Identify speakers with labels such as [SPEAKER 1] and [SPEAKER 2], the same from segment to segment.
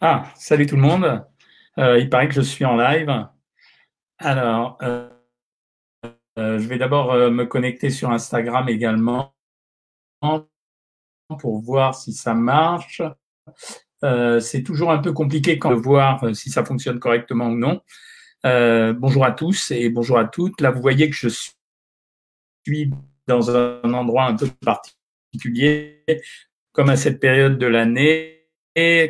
[SPEAKER 1] Ah, salut tout le monde. Euh, il paraît que je suis en live. Alors, euh, euh, je vais d'abord me connecter sur Instagram également pour voir si ça marche. c'est toujours un peu compliqué quand de voir si ça fonctionne correctement ou non. bonjour à tous et bonjour à toutes. Là, vous voyez que je suis dans un endroit un peu particulier, comme à cette période de l'année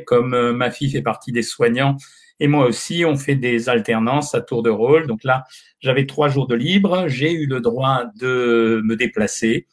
[SPEAKER 1] comme euh, ma fille fait partie des soignants et moi aussi, on fait des alternances à tour de rôle. Donc là, j'avais trois jours de libre. J'ai eu le droit de me déplacer.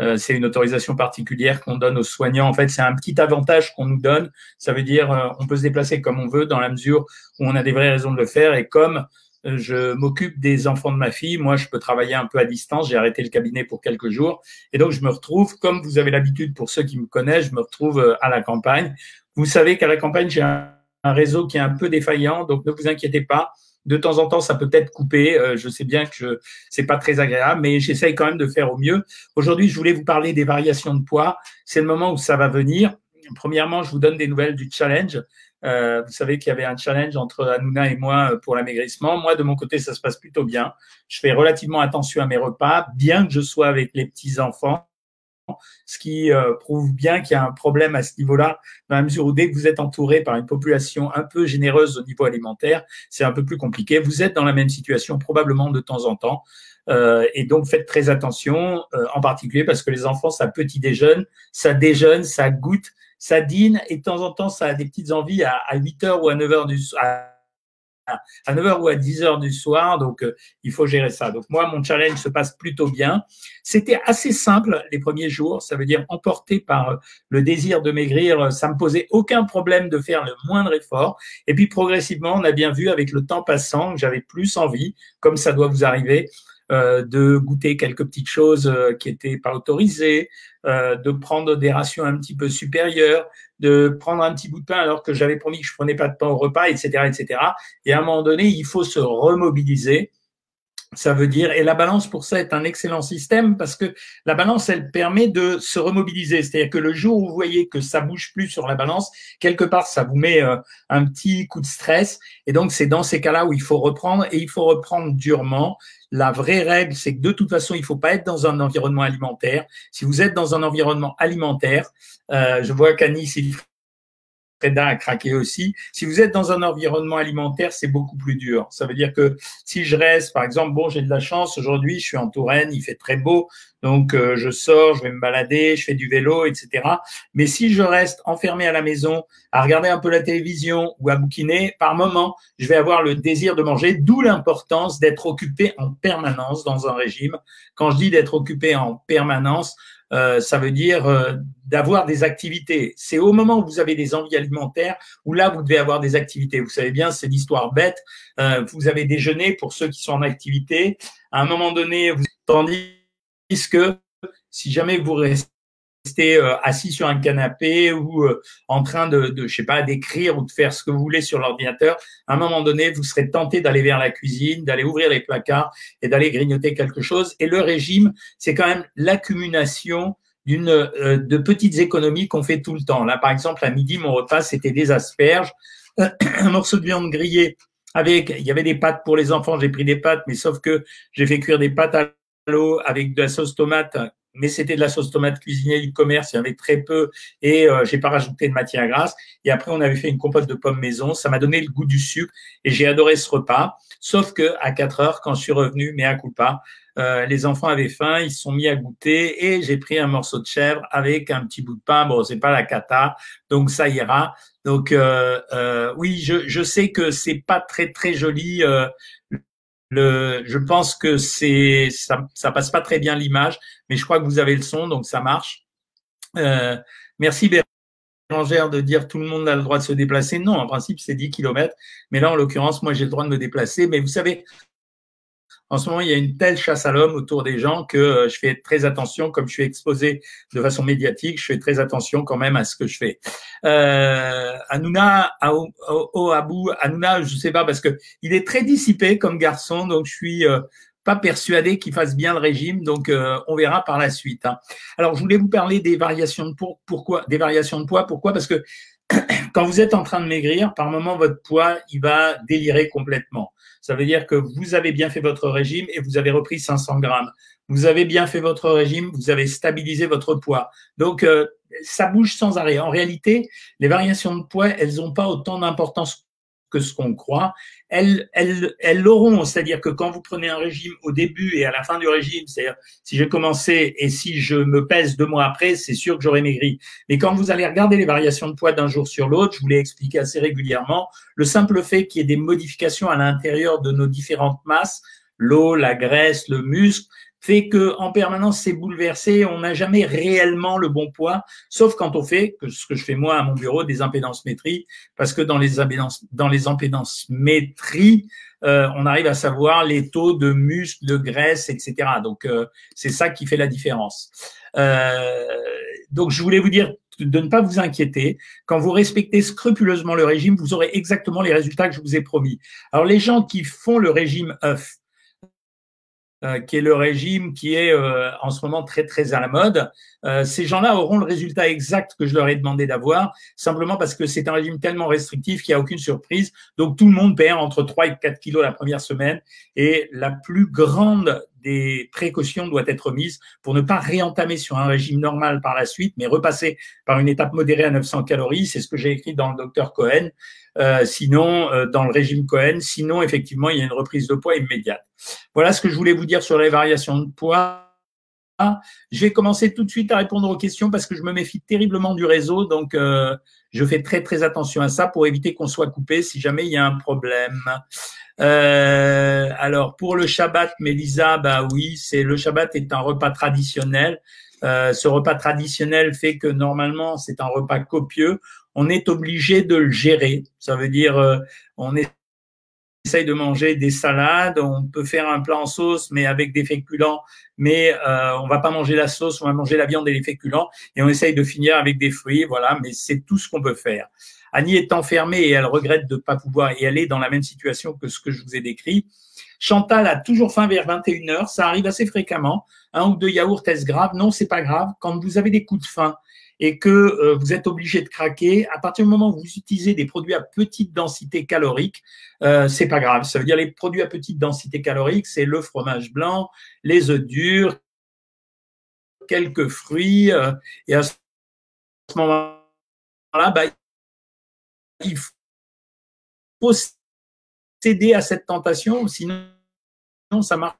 [SPEAKER 1] Euh, c'est une autorisation particulière qu'on donne aux soignants. En fait, c'est un petit avantage qu'on nous donne. Ça veut dire euh, on peut se déplacer comme on veut dans la mesure où on a des vraies raisons de le faire. Et comme je m'occupe des enfants de ma fille. Moi, je peux travailler un peu à distance. J'ai arrêté le cabinet pour quelques jours. Et donc, je me retrouve, comme vous avez l'habitude pour ceux qui me connaissent, je me retrouve à la campagne vous savez qu'à la campagne, j'ai un, réseau qui est un peu défaillant, donc ne vous inquiétez pas. De temps en temps, ça peut être coupé. Euh, je sais bien que ce n'est pas très agréable, mais j'essaye quand même de faire au mieux. Aujourd'hui, je voulais vous parler des variations de poids. C'est le moment où ça va venir. Premièrement, je vous donne des nouvelles du challenge. Euh, vous savez qu'il y avait un challenge entre Hanouna et moi euh, pour l'amaigrissement. Moi, de mon côté, ça se passe plutôt bien. Je fais relativement attention à mes repas, bien que je sois avec les petits enfants ce qui euh, prouve bien qu'il y a un problème à ce niveau-là, dans la mesure où dès que vous êtes entouré par une population un peu généreuse au niveau alimentaire, c'est un peu plus compliqué. Vous êtes dans la même situation probablement de temps en temps. Euh, et donc faites très attention, euh, en particulier parce que les enfants, ça petit déjeune, ça déjeune, ça goûte, ça dîne, et de temps en temps, ça a des petites envies à, à 8 heures ou à 9 heures du soir à 9h ou à 10h du soir, donc euh, il faut gérer ça. Donc moi, mon challenge se passe plutôt bien. C'était assez simple les premiers jours, ça veut dire emporté par euh, le désir de maigrir, ça me posait aucun problème de faire le moindre effort. Et puis progressivement, on a bien vu avec le temps passant que j'avais plus envie, comme ça doit vous arriver, euh, de goûter quelques petites choses euh, qui étaient pas autorisées, euh, de prendre des rations un petit peu supérieures, de prendre un petit bout de pain alors que j'avais promis que je prenais pas de pain au repas, etc., etc. Et à un moment donné, il faut se remobiliser ça veut dire, et la balance pour ça est un excellent système parce que la balance, elle permet de se remobiliser. C'est-à-dire que le jour où vous voyez que ça bouge plus sur la balance, quelque part, ça vous met euh, un petit coup de stress. Et donc, c'est dans ces cas-là où il faut reprendre et il faut reprendre durement. La vraie règle, c'est que de toute façon, il ne faut pas être dans un environnement alimentaire. Si vous êtes dans un environnement alimentaire, euh, je vois qu'Anis, il Freda a craqué aussi. Si vous êtes dans un environnement alimentaire, c'est beaucoup plus dur. Ça veut dire que si je reste, par exemple, bon, j'ai de la chance aujourd'hui, je suis en Touraine, il fait très beau, donc euh, je sors, je vais me balader, je fais du vélo, etc. Mais si je reste enfermé à la maison, à regarder un peu la télévision ou à bouquiner, par moment, je vais avoir le désir de manger, d'où l'importance d'être occupé en permanence dans un régime. Quand je dis d'être occupé en permanence, euh, ça veut dire euh, d'avoir des activités. C'est au moment où vous avez des envies alimentaires où là, vous devez avoir des activités. Vous savez bien, c'est l'histoire bête. Euh, vous avez déjeuné pour ceux qui sont en activité. À un moment donné, vous tandis que si jamais vous restez euh, assis sur un canapé ou euh, en train de, de, je sais pas, d'écrire ou de faire ce que vous voulez sur l'ordinateur, à un moment donné, vous serez tenté d'aller vers la cuisine, d'aller ouvrir les placards et d'aller grignoter quelque chose. Et le régime, c'est quand même l'accumulation d'une euh, de petites économies qu'on fait tout le temps. Là, par exemple, à midi, mon repas, c'était des asperges, un morceau de viande grillée avec, il y avait des pâtes pour les enfants, j'ai pris des pâtes, mais sauf que j'ai fait cuire des pâtes à l'eau avec de la sauce tomate mais c'était de la sauce tomate cuisinée du commerce, il y avait très peu et euh, j'ai pas rajouté de matière grasse. Et après, on avait fait une compote de pommes maison, ça m'a donné le goût du sucre et j'ai adoré ce repas. Sauf que à 4 heures, quand je suis revenu, mais à coup pas, euh, les enfants avaient faim, ils se sont mis à goûter et j'ai pris un morceau de chèvre avec un petit bout de pain. Bon, c'est pas la cata, donc ça ira. Donc euh, euh oui, je, je sais que c'est pas très très joli euh, le, je pense que c'est ça, ça passe pas très bien l'image, mais je crois que vous avez le son, donc ça marche. Euh, merci Bérangère de dire tout le monde a le droit de se déplacer. Non, en principe c'est 10 km, mais là en l'occurrence moi j'ai le droit de me déplacer. Mais vous savez, en ce moment, il y a une telle chasse à l'homme autour des gens que euh, je fais très attention, comme je suis exposé de façon médiatique, je fais très attention quand même à ce que je fais. Euh, Hanouna, au Abou, Hanouna, je sais pas parce que il est très dissipé comme garçon, donc je suis euh, pas persuadé qu'il fasse bien le régime, donc euh, on verra par la suite. Hein. Alors, je voulais vous parler des variations de poids. Pourquoi Des variations de poids. Pourquoi? Parce que quand vous êtes en train de maigrir, par moment, votre poids, il va délirer complètement. Ça veut dire que vous avez bien fait votre régime et vous avez repris 500 grammes. Vous avez bien fait votre régime, vous avez stabilisé votre poids. Donc, euh, ça bouge sans arrêt. En réalité, les variations de poids, elles n'ont pas autant d'importance que ce qu'on croit, elles, elles, elles l'auront. C'est-à-dire que quand vous prenez un régime au début et à la fin du régime, c'est-à-dire si j'ai commencé et si je me pèse deux mois après, c'est sûr que j'aurai maigri. Mais quand vous allez regarder les variations de poids d'un jour sur l'autre, je vous l'ai expliqué assez régulièrement, le simple fait qu'il y ait des modifications à l'intérieur de nos différentes masses, l'eau, la graisse, le muscle, fait que en permanence c'est bouleversé, on n'a jamais réellement le bon poids, sauf quand on fait ce que je fais moi à mon bureau des impédances métrie, parce que dans les impédances dans les impédances euh, on arrive à savoir les taux de muscles, de graisse, etc. Donc euh, c'est ça qui fait la différence. Euh, donc je voulais vous dire de ne pas vous inquiéter. Quand vous respectez scrupuleusement le régime, vous aurez exactement les résultats que je vous ai promis. Alors les gens qui font le régime œuf, euh, qui est le régime qui est euh, en ce moment très très à la mode. Euh, ces gens-là auront le résultat exact que je leur ai demandé d'avoir, simplement parce que c'est un régime tellement restrictif qu'il n'y a aucune surprise. Donc tout le monde perd entre 3 et 4 kilos la première semaine et la plus grande des précautions doit être mise pour ne pas réentamer sur un régime normal par la suite, mais repasser par une étape modérée à 900 calories. C'est ce que j'ai écrit dans le docteur Cohen. Euh, sinon, euh, dans le régime Cohen, sinon, effectivement, il y a une reprise de poids immédiate. Voilà ce que je voulais vous dire sur les variations de poids. Je vais commencer tout de suite à répondre aux questions parce que je me méfie terriblement du réseau, donc euh, je fais très très attention à ça pour éviter qu'on soit coupé si jamais il y a un problème. Euh, alors pour le Shabbat, Mélisa, bah oui, c'est le Shabbat est un repas traditionnel. Euh, ce repas traditionnel fait que normalement c'est un repas copieux. On est obligé de le gérer. Ça veut dire on essaye de manger des salades. On peut faire un plat en sauce, mais avec des féculents. Mais euh, on va pas manger la sauce, on va manger la viande et les féculents. Et on essaye de finir avec des fruits. Voilà, mais c'est tout ce qu'on peut faire. Annie est enfermée et elle regrette de ne pas pouvoir, elle est dans la même situation que ce que je vous ai décrit. Chantal a toujours faim vers 21h, ça arrive assez fréquemment. Un ou deux yaourts, est-ce grave? Non, c'est pas grave. Quand vous avez des coups de faim et que euh, vous êtes obligé de craquer, à partir du moment où vous utilisez des produits à petite densité calorique, euh, c'est pas grave. Ça veut dire les produits à petite densité calorique, c'est le fromage blanc, les œufs durs, quelques fruits, euh, et à ce moment-là, bah, il faut céder à cette tentation, sinon ça marche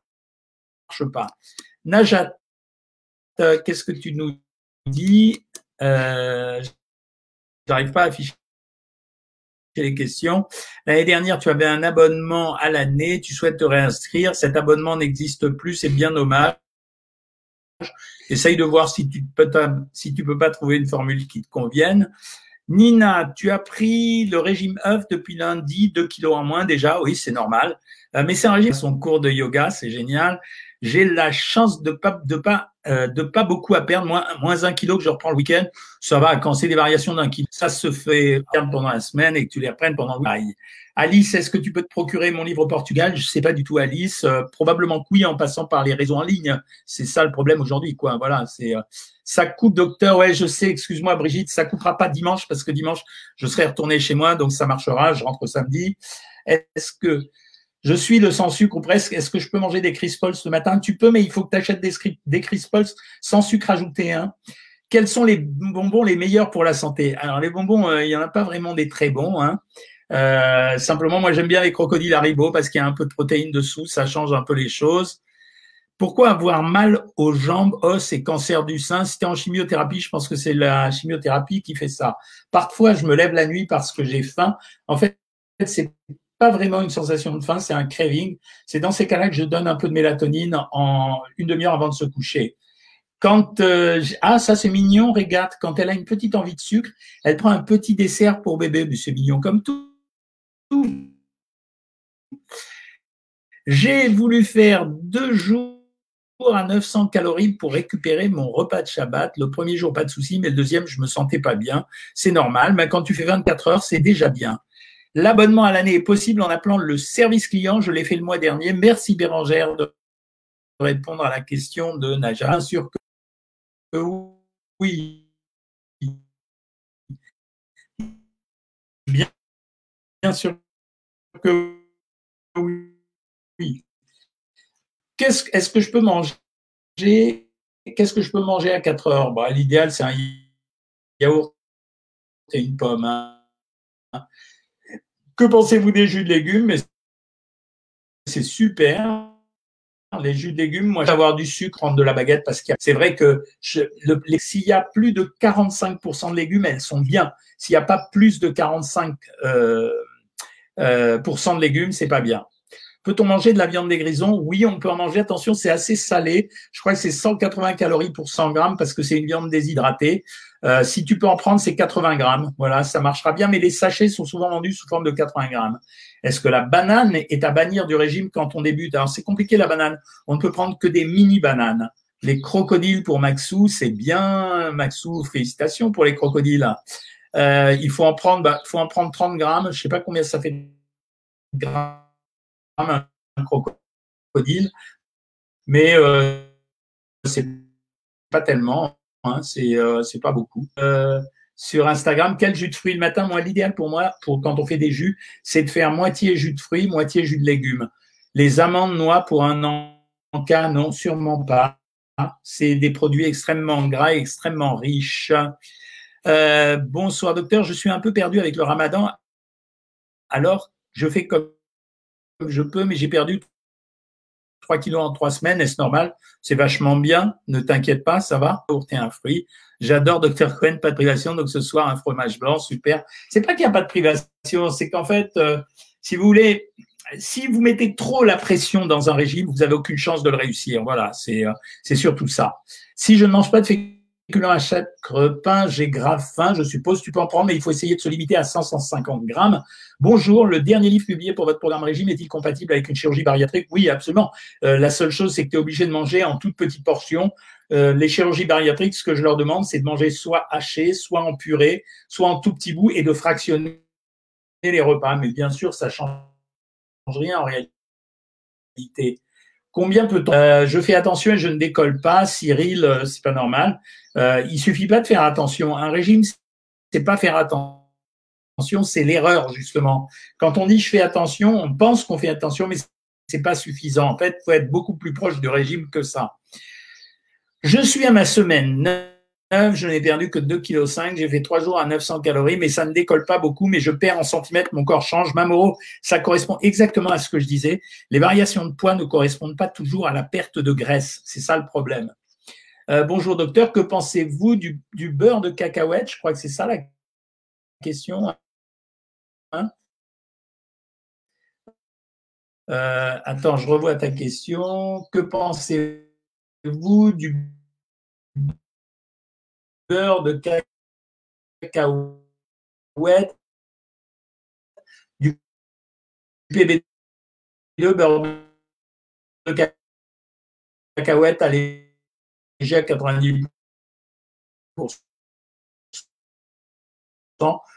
[SPEAKER 1] pas. Najat, euh, qu'est-ce que tu nous dis? Euh, J'arrive pas à afficher les questions. L'année dernière, tu avais un abonnement à l'année, tu souhaites te réinscrire, cet abonnement n'existe plus, c'est bien dommage. Essaye de voir si tu peux si peux pas trouver une formule qui te convienne. Nina, tu as pris le régime œuf depuis lundi, 2 kilos en moins déjà, oui, c'est normal. Euh, mais c'est un régime, son cours de yoga, c'est génial. J'ai la chance de pas de pas euh, de pas beaucoup à perdre, moins moins un kilo que je reprends le week-end, ça va. Quand c'est des variations d'un kilo, ça se fait perdre pendant la semaine et que tu les reprennes pendant le week-end. Alice, est-ce que tu peux te procurer mon livre au Portugal? Je sais pas du tout, Alice. Euh, probablement que oui, en passant par les réseaux en ligne. C'est ça le problème aujourd'hui, quoi. Voilà, c'est ça coupe, docteur. Ouais, je sais. Excuse-moi, Brigitte, ça coupera pas dimanche parce que dimanche je serai retourné chez moi, donc ça marchera. Je rentre samedi. Est-ce que je suis le sans sucre ou presque Est-ce que je peux manger des Crispols ce matin? Tu peux, mais il faut que tu des, des sans sucre ajouté. Hein. Quels sont les bonbons les meilleurs pour la santé? Alors les bonbons, euh, il y en a pas vraiment des très bons. Hein. Euh, simplement, moi j'aime bien les crocodiles Haribo parce qu'il y a un peu de protéines dessous, ça change un peu les choses. Pourquoi avoir mal aux jambes, os et cancer du sein Si tu en chimiothérapie, je pense que c'est la chimiothérapie qui fait ça. Parfois, je me lève la nuit parce que j'ai faim. En fait, c'est pas vraiment une sensation de faim, c'est un craving. C'est dans ces cas-là que je donne un peu de mélatonine en une demi-heure avant de se coucher. Quand euh, ah ça c'est mignon, regarde, quand elle a une petite envie de sucre, elle prend un petit dessert pour bébé, mais c'est mignon comme tout. J'ai voulu faire deux jours à 900 calories pour récupérer mon repas de Shabbat. Le premier jour, pas de souci, mais le deuxième, je me sentais pas bien. C'est normal, mais quand tu fais 24 heures, c'est déjà bien. L'abonnement à l'année est possible en appelant le service client. Je l'ai fait le mois dernier. Merci Bérangère de répondre à la question de Naja. Bien sûr que oui. sûr que oui. Qu'est-ce, est-ce que je peux manger? Qu'est-ce que je peux manger à 4 heures? Bah, L'idéal, c'est un yaourt et une pomme. Hein. Que pensez-vous des jus de légumes? C'est super. Les jus de légumes, moi, avoir du sucre entre de la baguette parce que c'est vrai que s'il y a plus de 45% de légumes, elles sont bien. S'il n'y a pas plus de 45% euh, euh, de légumes, c'est pas bien. Peut-on manger de la viande des grisons? Oui, on peut en manger. Attention, c'est assez salé. Je crois que c'est 180 calories pour 100 grammes parce que c'est une viande déshydratée. Euh, si tu peux en prendre, c'est 80 grammes. Voilà, ça marchera bien. Mais les sachets sont souvent vendus sous forme de 80 grammes. Est-ce que la banane est à bannir du régime quand on débute? Alors, c'est compliqué la banane. On ne peut prendre que des mini-bananes. Les crocodiles pour Maxou, c'est bien. Maxou, félicitations pour les crocodiles. Euh, il faut en prendre, bah, faut en prendre 30 grammes. Je sais pas combien ça fait grammes un crocodile, mais euh, c'est pas tellement, hein, c'est euh, c'est pas beaucoup. Euh, sur Instagram, quel jus de fruits le matin? Moi, l'idéal pour moi, quand on fait des jus, c'est de faire moitié jus de fruits, moitié jus de légumes. Les amandes noix pour un cas, non, sûrement pas. C'est des produits extrêmement gras, extrêmement riches. Euh, bonsoir docteur, je suis un peu perdu avec le ramadan. Alors, je fais comme je peux, mais j'ai perdu 3 kilos en 3 semaines, est-ce normal C'est vachement bien, ne t'inquiète pas, ça va. T'es un fruit. J'adore Dr Cohen, pas de privation, donc ce soir un fromage blanc, super. C'est pas qu'il n'y a pas de privation, c'est qu'en fait, euh, si vous voulez, si vous mettez trop la pression dans un régime, vous n'avez aucune chance de le réussir. Voilà, c'est euh, surtout ça. Si je ne mange pas de à chaque repas, j'ai grave faim, je suppose, tu peux en prendre, mais il faut essayer de se limiter à 100-150 grammes. Bonjour, le dernier livre publié pour votre programme régime est-il compatible avec une chirurgie bariatrique? Oui, absolument. Euh, la seule chose, c'est que tu es obligé de manger en toute petite portion. Euh, les chirurgies bariatriques, ce que je leur demande, c'est de manger soit haché, soit en purée, soit en tout petit bout et de fractionner les repas. Mais bien sûr, ça change rien en réalité. Combien peut-on euh, Je fais attention et je ne décolle pas. Cyril, euh, c'est pas normal. Euh, il suffit pas de faire attention. Un régime, c'est pas faire attention, c'est l'erreur justement. Quand on dit je fais attention, on pense qu'on fait attention, mais c'est pas suffisant. En fait, faut être beaucoup plus proche du régime que ça. Je suis à ma semaine je n'ai perdu que 2,5 kg. J'ai fait trois jours à 900 calories, mais ça ne décolle pas beaucoup, mais je perds en centimètres, mon corps change. Mamoro, ça correspond exactement à ce que je disais. Les variations de poids ne correspondent pas toujours à la perte de graisse. C'est ça le problème. Euh, bonjour docteur, que pensez-vous du, beurre de cacahuète? Je crois que c'est ça la question. Hein? Euh, attends, je revois ta question. Que pensez-vous du beurre de cacahuète, du PB2, beurre de cacahuète allégé à 90%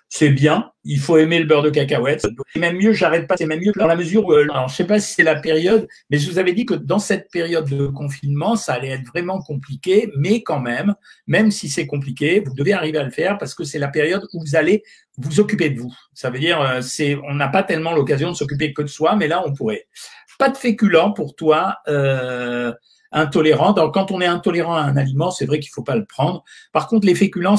[SPEAKER 1] c'est bien. Il faut aimer le beurre de cacahuète. C'est même mieux, j'arrête pas, c'est même mieux dans la mesure où, euh, alors, je sais pas si c'est la période, mais je vous avais dit que dans cette période de confinement, ça allait être vraiment compliqué, mais quand même, même si c'est compliqué, vous devez arriver à le faire parce que c'est la période où vous allez vous occuper de vous. Ça veut dire, euh, c'est, on n'a pas tellement l'occasion de s'occuper que de soi, mais là, on pourrait. Pas de féculents pour toi, euh, intolérant. Donc, quand on est intolérant à un aliment, c'est vrai qu'il faut pas le prendre. Par contre, les féculents,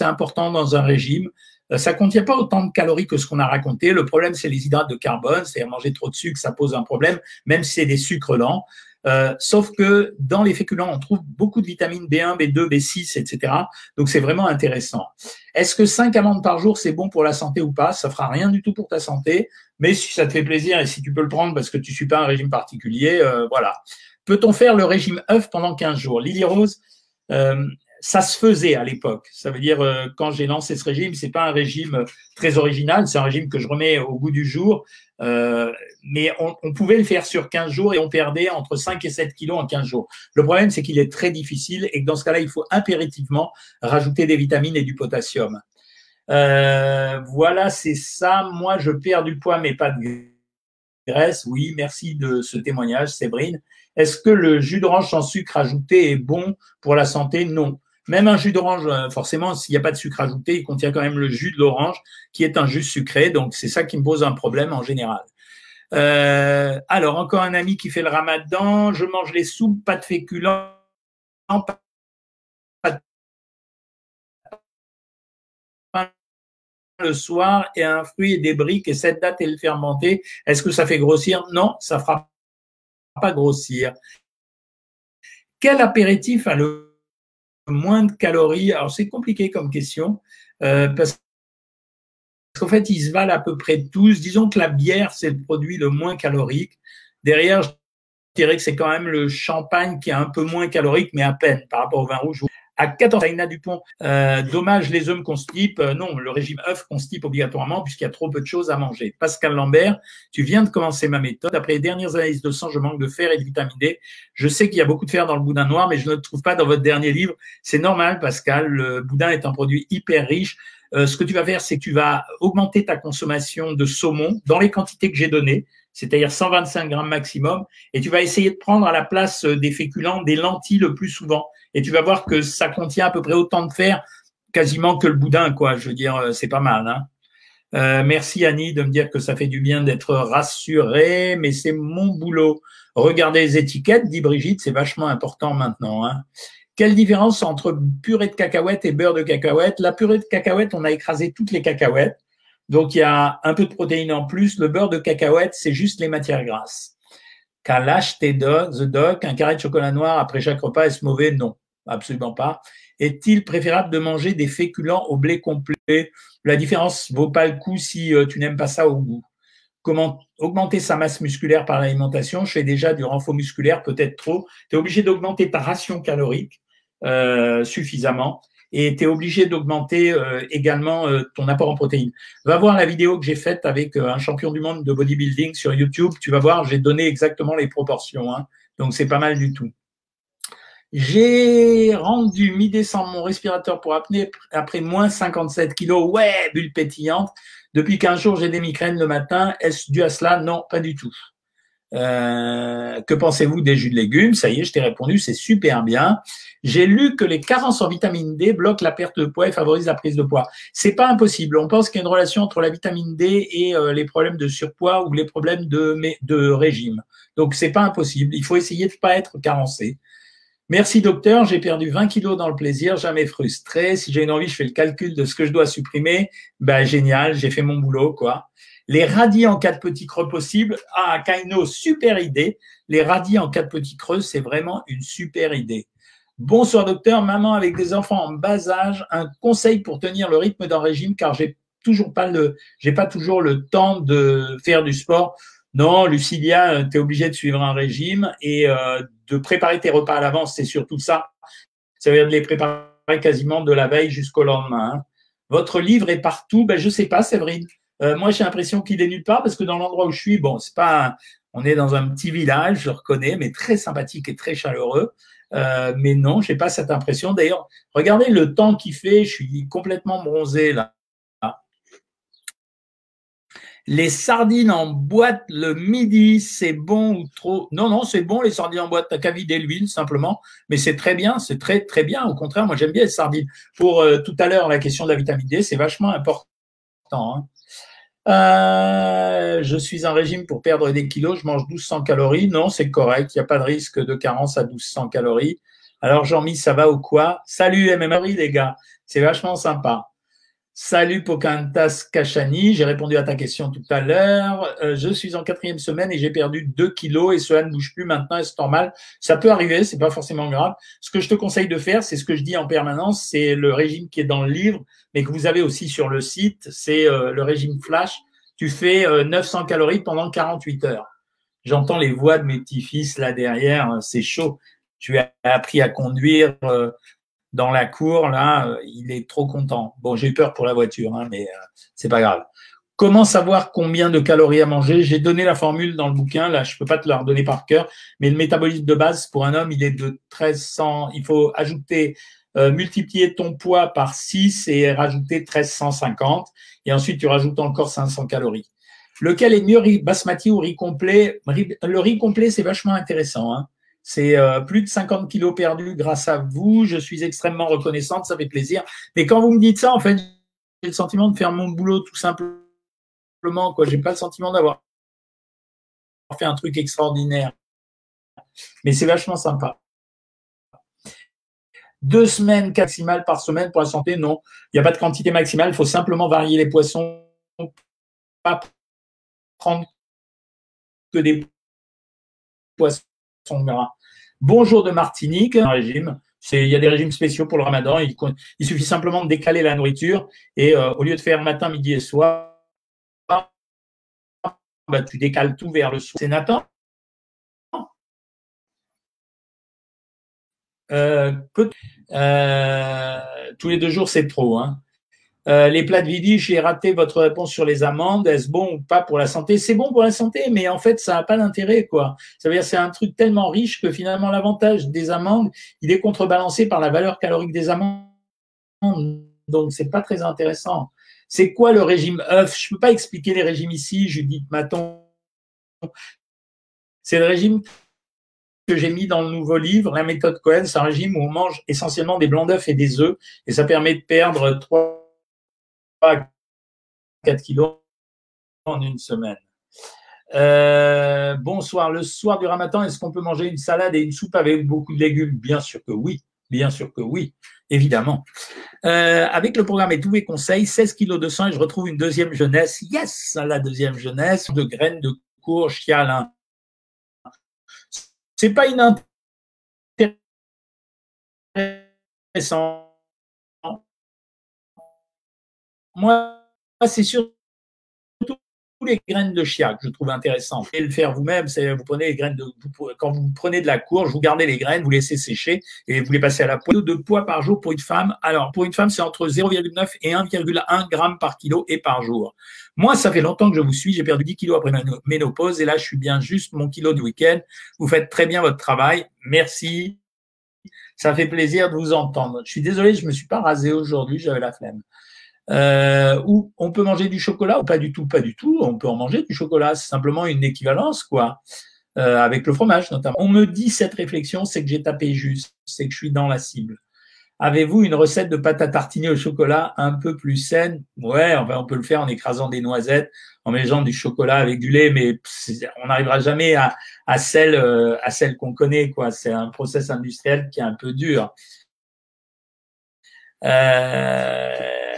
[SPEAKER 1] c'est important dans un régime. Euh, ça contient pas autant de calories que ce qu'on a raconté. Le problème, c'est les hydrates de carbone, c'est-à-dire manger trop de sucre, ça pose un problème, même si c'est des sucres lents. Euh, sauf que dans les féculents, on trouve beaucoup de vitamines B1, B2, B6, etc. Donc c'est vraiment intéressant. Est-ce que 5 amandes par jour, c'est bon pour la santé ou pas? Ça fera rien du tout pour ta santé, mais si ça te fait plaisir et si tu peux le prendre parce que tu suis pas un régime particulier, euh, voilà. Peut-on faire le régime œuf pendant 15 jours? Lily Rose, ça se faisait à l'époque. Ça veut dire, euh, quand j'ai lancé ce régime, c'est pas un régime euh, très original, c'est un régime que je remets au goût du jour. Euh, mais on, on, pouvait le faire sur 15 jours et on perdait entre 5 et 7 kilos en 15 jours. Le problème, c'est qu'il est très difficile et que dans ce cas-là, il faut impérativement rajouter des vitamines et du potassium. Euh, voilà, c'est ça. Moi, je perds du poids, mais pas de graisse. Oui, merci de ce témoignage, Séverine. Est-ce que le jus d'orange sans sucre ajouté est bon pour la santé? Non. Même un jus d'orange, euh, forcément, s'il n'y a pas de sucre ajouté, il contient quand même le jus de l'orange, qui est un jus sucré. Donc, c'est ça qui me pose un problème en général. Euh, alors, encore un ami qui fait le ramadan. Je mange les soupes, pas de féculents, pas de le soir et un fruit et des briques et cette date est le fermenté. Est-ce que ça fait grossir? Non, ça fera pas grossir. Quel apéritif a le moins de calories Alors c'est compliqué comme question euh, parce qu'en fait ils se valent à peu près tous. Disons que la bière c'est le produit le moins calorique. Derrière, je dirais que c'est quand même le champagne qui est un peu moins calorique, mais à peine par rapport au vin rouge à 14 Aïna Dupont, euh, dommage, les œufs constipent. Euh, non, le régime œuf constipe obligatoirement puisqu'il y a trop peu de choses à manger. Pascal Lambert, tu viens de commencer ma méthode. Après les dernières analyses de sang, je manque de fer et de vitamine D. Je sais qu'il y a beaucoup de fer dans le boudin noir, mais je ne le trouve pas dans votre dernier livre. C'est normal, Pascal. Le boudin est un produit hyper riche. Euh, ce que tu vas faire, c'est que tu vas augmenter ta consommation de saumon dans les quantités que j'ai données c'est-à-dire 125 grammes maximum, et tu vas essayer de prendre à la place des féculents des lentilles le plus souvent et tu vas voir que ça contient à peu près autant de fer quasiment que le boudin, quoi. Je veux dire, euh, c'est pas mal. Hein. Euh, merci Annie de me dire que ça fait du bien d'être rassuré, mais c'est mon boulot. Regardez les étiquettes, dit Brigitte, c'est vachement important maintenant. Hein. Quelle différence entre purée de cacahuètes et beurre de cacahuètes? La purée de cacahuètes, on a écrasé toutes les cacahuètes, donc il y a un peu de protéines en plus. Le beurre de cacahuètes, c'est juste les matières grasses. Kalash The Doc, un carré de chocolat noir après chaque repas, est-ce mauvais? Non, absolument pas. Est-il préférable de manger des féculents au blé complet? La différence vaut pas le coup si euh, tu n'aimes pas ça au goût. Comment augmenter sa masse musculaire par l'alimentation? Je fais déjà du renfort musculaire, peut-être trop. Tu es obligé d'augmenter ta ration calorique euh, suffisamment et tu es obligé d'augmenter euh, également ton apport en protéines. Va voir la vidéo que j'ai faite avec un champion du monde de bodybuilding sur YouTube. Tu vas voir, j'ai donné exactement les proportions. Hein. Donc, c'est pas mal du tout. J'ai rendu mi-décembre mon respirateur pour apnée après moins 57 kilos. Ouais, bulle pétillante. Depuis 15 jours, j'ai des migraines le matin. Est-ce dû à cela? Non, pas du tout. Euh, que pensez-vous des jus de légumes? Ça y est, je t'ai répondu, c'est super bien. J'ai lu que les carences en vitamine D bloquent la perte de poids et favorisent la prise de poids. C'est pas impossible. On pense qu'il y a une relation entre la vitamine D et euh, les problèmes de surpoids ou les problèmes de, de régime. Donc c'est pas impossible. Il faut essayer de pas être carencé. Merci docteur, j'ai perdu 20 kilos dans le plaisir, jamais frustré. Si j'ai une envie, je fais le calcul de ce que je dois supprimer. Ben génial, j'ai fait mon boulot quoi. Les radis en quatre petits creux possibles. Ah, Kaino, super idée. Les radis en quatre petits creux, c'est vraiment une super idée. Bonsoir docteur, maman avec des enfants en bas âge, un conseil pour tenir le rythme d'un régime car j'ai toujours pas le, j'ai pas toujours le temps de faire du sport. Non, Lucilia, tu es obligé de suivre un régime et euh, de préparer tes repas à l'avance, c'est surtout ça. Ça veut dire de les préparer quasiment de la veille jusqu'au lendemain. Hein. Votre livre est partout, ben, je sais pas, Séverine. Euh, moi, j'ai l'impression qu'il est nulle part parce que dans l'endroit où je suis, bon, c'est pas, on est dans un petit village, je reconnais, mais très sympathique et très chaleureux. Euh, mais non, j'ai pas cette impression. D'ailleurs, regardez le temps qu'il fait, je suis complètement bronzé là. Les sardines en boîte le midi, c'est bon ou trop? Non, non, c'est bon les sardines en boîte. T'as qu'à vider l'huile simplement, mais c'est très bien, c'est très très bien. Au contraire, moi j'aime bien les sardines. Pour euh, tout à l'heure, la question de la vitamine D, c'est vachement important. Hein. Euh, je suis en régime pour perdre des kilos, je mange 1200 calories. Non, c'est correct, il n'y a pas de risque de carence à 1200 calories. Alors Jean-Mi, ça va ou quoi? Salut MMRI les gars, c'est vachement sympa. Salut Pocantas Kachani, j'ai répondu à ta question tout à l'heure. Euh, je suis en quatrième semaine et j'ai perdu 2 kilos et cela ne bouge plus maintenant, c'est normal. Ça peut arriver, c'est pas forcément grave. Ce que je te conseille de faire, c'est ce que je dis en permanence, c'est le régime qui est dans le livre, mais que vous avez aussi sur le site, c'est euh, le régime flash. Tu fais 900 euh, calories pendant 48 heures. J'entends les voix de mes petits-fils là derrière, c'est chaud. Tu as appris à conduire, dans la cour, là, euh, il est trop content. Bon, j'ai eu peur pour la voiture, hein, mais euh, c'est pas grave. Comment savoir combien de calories à manger? J'ai donné la formule dans le bouquin. Là, je peux pas te la redonner par cœur, mais le métabolisme de base pour un homme, il est de 1300. Il faut ajouter, euh, multiplier ton poids par 6 et rajouter 1350. Et ensuite, tu rajoutes encore 500 calories. Lequel est mieux, riz basmati ou riz complet? Le riz complet, c'est vachement intéressant. Hein C'est euh, plus de 50 kilos perdus grâce à vous. Je suis extrêmement reconnaissante, ça fait plaisir. Mais quand vous me dites ça, en fait, j'ai le sentiment de faire mon boulot tout simplement. Quoi, j'ai pas le sentiment d'avoir fait un truc extraordinaire. Mais c'est vachement sympa. Deux semaines maximales par semaine pour la santé, non. Il n'y a pas de quantité maximale. Il faut simplement varier les poissons, pas prendre que des poissons Bonjour de Martinique. Il y a des régimes spéciaux pour le ramadan. Il, suffit simplement de décaler la nourriture et euh, au lieu de faire matin, midi et soir, bah, tu décales tout vers le soir. C'est Nathan euh, euh, tous les deux jours, c'est trop. Hein. Euh, les plats de vidi, j'ai raté votre réponse sur les amandes. Est-ce bon ou pas pour la santé? C'est bon pour la santé, mais en fait, ça n'a pas d'intérêt, quoi. Ça veut dire c'est un truc tellement riche que finalement l'avantage des amandes, il est contrebalancé par la valeur calorique des amandes. Donc c'est pas très intéressant. C'est quoi le régime œuf? Je peux pas expliquer les régimes ici, Judith Maton. C'est le régime que j'ai mis dans le nouveau livre, la méthode Cohen, c'est un régime où on mange essentiellement des blancs d'œufs et des œufs, et ça permet de perdre 3 4 kilos en une semaine. Euh, bonsoir. Le soir du ramadan, est-ce qu'on peut manger une salade et une soupe avec beaucoup de légumes? Bien sûr que oui. Bien sûr que oui, évidemment. Euh, avec le programme et tous mes conseils, 16 kilos de sang et je retrouve une deuxième jeunesse. Yes, la deuxième jeunesse de graines de courge chialin. C'est pas inintéressant moi, c'est surtout les graines de chia que je trouve intéressant. Et le faire vous-même, c'est vous prenez les graines de, quand vous prenez de la courge, vous gardez les graines, vous laissez sécher et vous les passez à la poêle de poids par jour pour une femme. Alors, pour une femme, c'est entre 0,9 et 1,1 g par kilo et par jour. Moi, ça fait longtemps que je vous suis. J'ai perdu 10 kilos après ma ménopause et là, je suis bien juste mon kilo du week-end. Vous faites très bien votre travail. Merci. Ça fait plaisir de vous entendre. Je suis désolé, je me suis pas rasé aujourd'hui, j'avais la flemme. Euh, où on peut manger du chocolat ou pas du tout, pas du tout. On peut en manger du chocolat, c'est simplement une équivalence, quoi, euh, avec le fromage notamment. On me dit cette réflexion, c'est que j'ai tapé juste, c'est que je suis dans la cible. Avez-vous une recette de pâte à tartiner au chocolat un peu plus saine? Ouais, enfin, on peut le faire en écrasant des noisettes, en mélangeant du chocolat avec du lait, mais on n'arrivera jamais à, celle euh, à celle qu'on connaît, quoi. C'est un process industriel qui est un peu dur. Euh,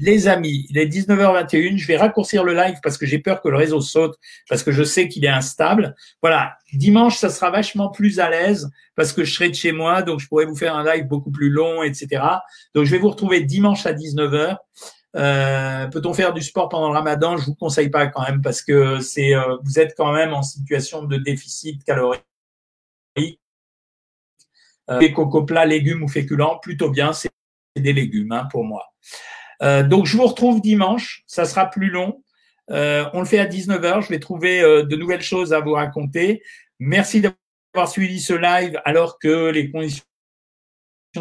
[SPEAKER 1] les amis, il est 19h21, je vais raccourcir le live parce que j'ai peur que le réseau saute, parce que je sais qu'il est instable. Voilà, dimanche, ça sera vachement plus à l'aise parce que je serai de chez moi, donc je pourrais vous faire un live beaucoup plus long, etc. Donc je vais vous retrouver dimanche à 19h. Euh, Peut-on faire du sport pendant le ramadan? Je vous conseille pas quand même parce que c'est euh, vous êtes quand même en situation de déficit calorique. Euh, les coco plats, légumes ou féculents, plutôt bien, c'est des légumes hein, pour moi. Euh, donc, je vous retrouve dimanche. Ça sera plus long. Euh, on le fait à 19h. Je vais trouver euh, de nouvelles choses à vous raconter. Merci d'avoir suivi ce live alors que les conditions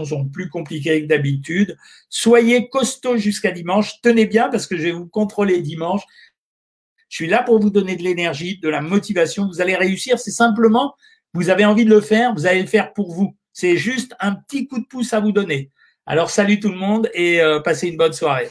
[SPEAKER 1] sont plus compliquées que d'habitude. Soyez costaud jusqu'à dimanche. Tenez bien parce que je vais vous contrôler dimanche. Je suis là pour vous donner de l'énergie, de la motivation. Vous allez réussir. C'est simplement, vous avez envie de le faire, vous allez le faire pour vous. C'est juste un petit coup de pouce à vous donner. Alors salut tout le monde et euh, passez une bonne soirée.